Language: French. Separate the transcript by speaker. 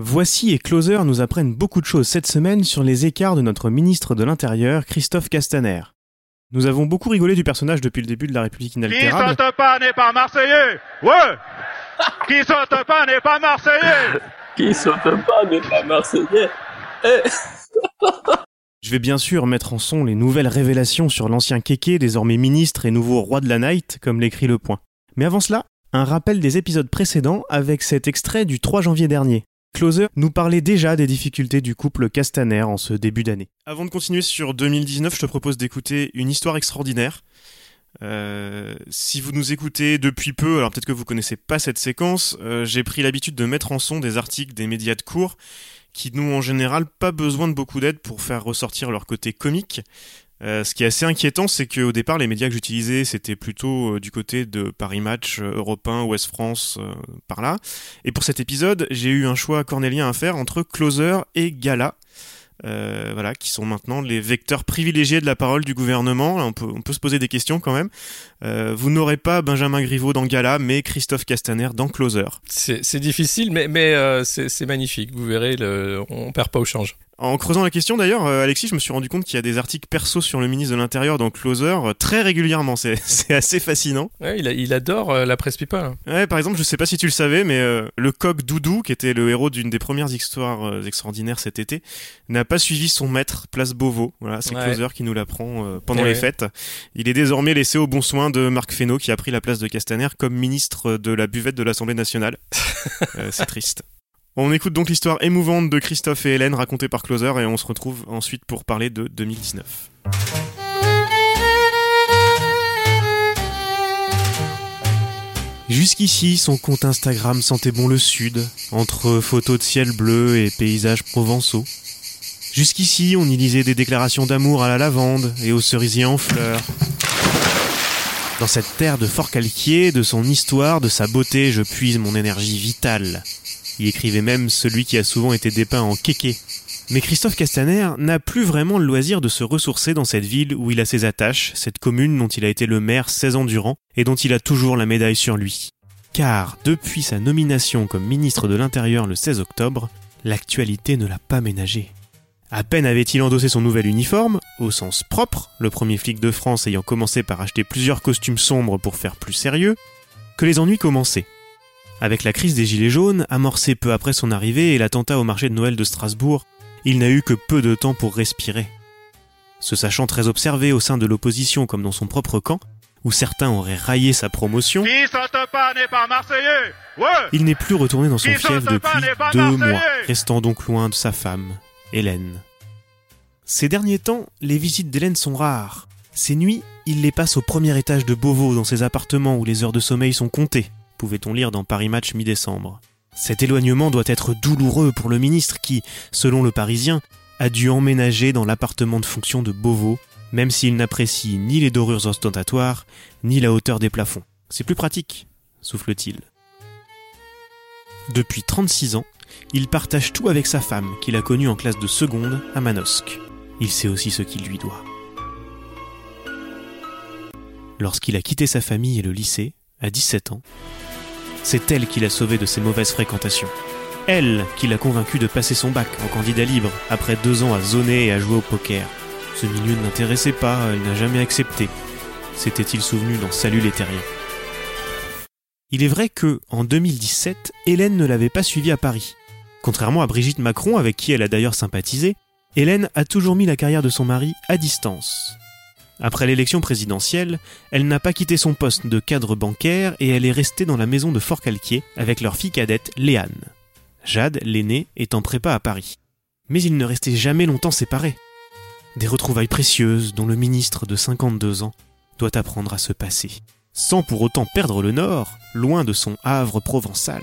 Speaker 1: Voici et Closer nous apprennent beaucoup de choses cette semaine sur les écarts de notre ministre de l'Intérieur, Christophe Castaner. Nous avons beaucoup rigolé du personnage depuis le début de la République
Speaker 2: Qui
Speaker 1: inaltérable.
Speaker 2: saute pas n'est pas Marseillais Ouais Qui saute pas n'est pas Marseillais
Speaker 3: Qui saute pas n'est pas marseillais. Eh,
Speaker 1: Je vais bien sûr mettre en son les nouvelles révélations sur l'ancien Kéké, désormais ministre et nouveau roi de la night, comme l'écrit Le Point. Mais avant cela, un rappel des épisodes précédents avec cet extrait du 3 janvier dernier. Closer nous parlait déjà des difficultés du couple Castaner en ce début d'année. Avant de continuer sur 2019, je te propose d'écouter une histoire extraordinaire. Euh, si vous nous écoutez depuis peu, alors peut-être que vous connaissez pas cette séquence, euh, j'ai pris l'habitude de mettre en son des articles des médias de cours qui n'ont en général pas besoin de beaucoup d'aide pour faire ressortir leur côté comique. Euh, ce qui est assez inquiétant, c'est qu'au départ, les médias que j'utilisais, c'était plutôt euh, du côté de Paris Match, euh, Europe 1, Ouest France, euh, par là. Et pour cet épisode, j'ai eu un choix cornélien à faire entre Closer et Gala. Voilà, qui sont maintenant les vecteurs privilégiés de la parole du gouvernement. On, peut, on peut se poser des questions quand même. Vous n'aurez pas Benjamin Griveaux dans Gala, mais Christophe Castaner dans Closer.
Speaker 4: C'est difficile, mais, mais c'est c'est magnifique. Vous verrez, le, on perd pas au change.
Speaker 1: En creusant la question d'ailleurs, euh, Alexis, je me suis rendu compte qu'il y a des articles perso sur le ministre de l'Intérieur dans Closer euh, très régulièrement. C'est c'est assez fascinant.
Speaker 4: Ouais, il, a- il adore euh, la presse people. hein.
Speaker 1: Ouais, par exemple, je sais pas si tu le savais, mais le coq Doudou, qui était le héros d'une des premières histoires extraordinaires cet été, n'a pas suivi son maître, place Beauvau. Voilà, c'est
Speaker 4: Ouais.
Speaker 1: Closer qui nous l'apprend pendant
Speaker 4: Ouais,
Speaker 1: les fêtes. Il est désormais laissé au bon soin de Marc Fesneau, qui a pris la place de Castaner comme ministre de la buvette de l'Assemblée nationale. C'est triste. On écoute donc l'histoire émouvante de Christophe et Hélène racontée par Closer et on se retrouve ensuite pour parler de 2019. Jusqu'ici, son compte Instagram sentait bon le sud, entre photos de ciel bleu et paysages provençaux. Jusqu'ici, on y lisait des déclarations d'amour à la lavande et aux cerisiers en fleurs. Dans cette terre de fort calquier, de son histoire, de sa beauté, je puise mon énergie vitale. Y écrivait même celui qui a souvent été dépeint en kéké. Mais Christophe Castaner n'a plus vraiment le loisir de se ressourcer dans cette ville où il a ses attaches, cette commune dont il a été le maire 16 ans durant et dont il a toujours la médaille sur lui. Car depuis sa nomination comme ministre de l'Intérieur le 16 octobre, l'actualité ne l'a pas ménagé. À peine avait-il endossé son nouvel uniforme, au sens propre, le premier flic de France ayant commencé par acheter plusieurs costumes sombres pour faire plus sérieux, que les ennuis commençaient. Avec la crise des Gilets jaunes, amorcée peu après son arrivée et l'attentat au marché de Noël de Strasbourg, il n'a eu que peu de temps pour respirer. Se sachant très observé au sein de l'opposition comme dans son propre camp, où certains auraient raillé sa promotion,
Speaker 2: Qui saute pas n'est pas Marseillais Ouais
Speaker 1: il n'est plus retourné dans son
Speaker 2: Qui
Speaker 1: fief depuis
Speaker 2: pas
Speaker 1: deux mois, restant donc loin de sa femme, Hélène. Ces derniers temps, les visites d'Hélène sont rares. Ces nuits, il les passe au premier étage de Beauvau, dans ses appartements où les heures de sommeil sont comptées, pouvait-on lire dans Paris Match mi-décembre. Cet éloignement doit être douloureux pour le ministre qui, selon le Parisien, a dû emménager dans l'appartement de fonction de Beauvau, même s'il n'apprécie ni les dorures ostentatoires, ni la hauteur des plafonds. C'est plus pratique, souffle-t-il. Depuis 36 ans, il partage tout avec sa femme, qu'il a connue en classe de seconde à Manosque. Il sait aussi ce qu'il lui doit. Lorsqu'il a quitté sa famille et le lycée, à 17 ans, c'est elle qui l'a sauvé de ses mauvaises fréquentations. Elle qui l'a convaincu de passer son bac en candidat libre après deux ans à zoner et à jouer au poker. Ce milieu ne l'intéressait pas, elle n'a jamais accepté. S'était-il souvenu dans Salut les terriens? Il est vrai que, en 2017, Hélène ne l'avait pas suivi à Paris. Contrairement à Brigitte Macron, avec qui elle a d'ailleurs sympathisé, Hélène a toujours mis la carrière de son mari à distance. Après l'élection présidentielle, elle n'a pas quitté son poste de cadre bancaire et elle est restée dans la maison de Fort-Calquier avec leur fille cadette Léane. Jade, l'aînée, est en prépa à Paris. Mais ils ne restaient jamais longtemps séparés. Des retrouvailles précieuses dont le ministre de 52 ans doit apprendre à se passer, sans pour autant perdre le nord, loin de son havre provençal.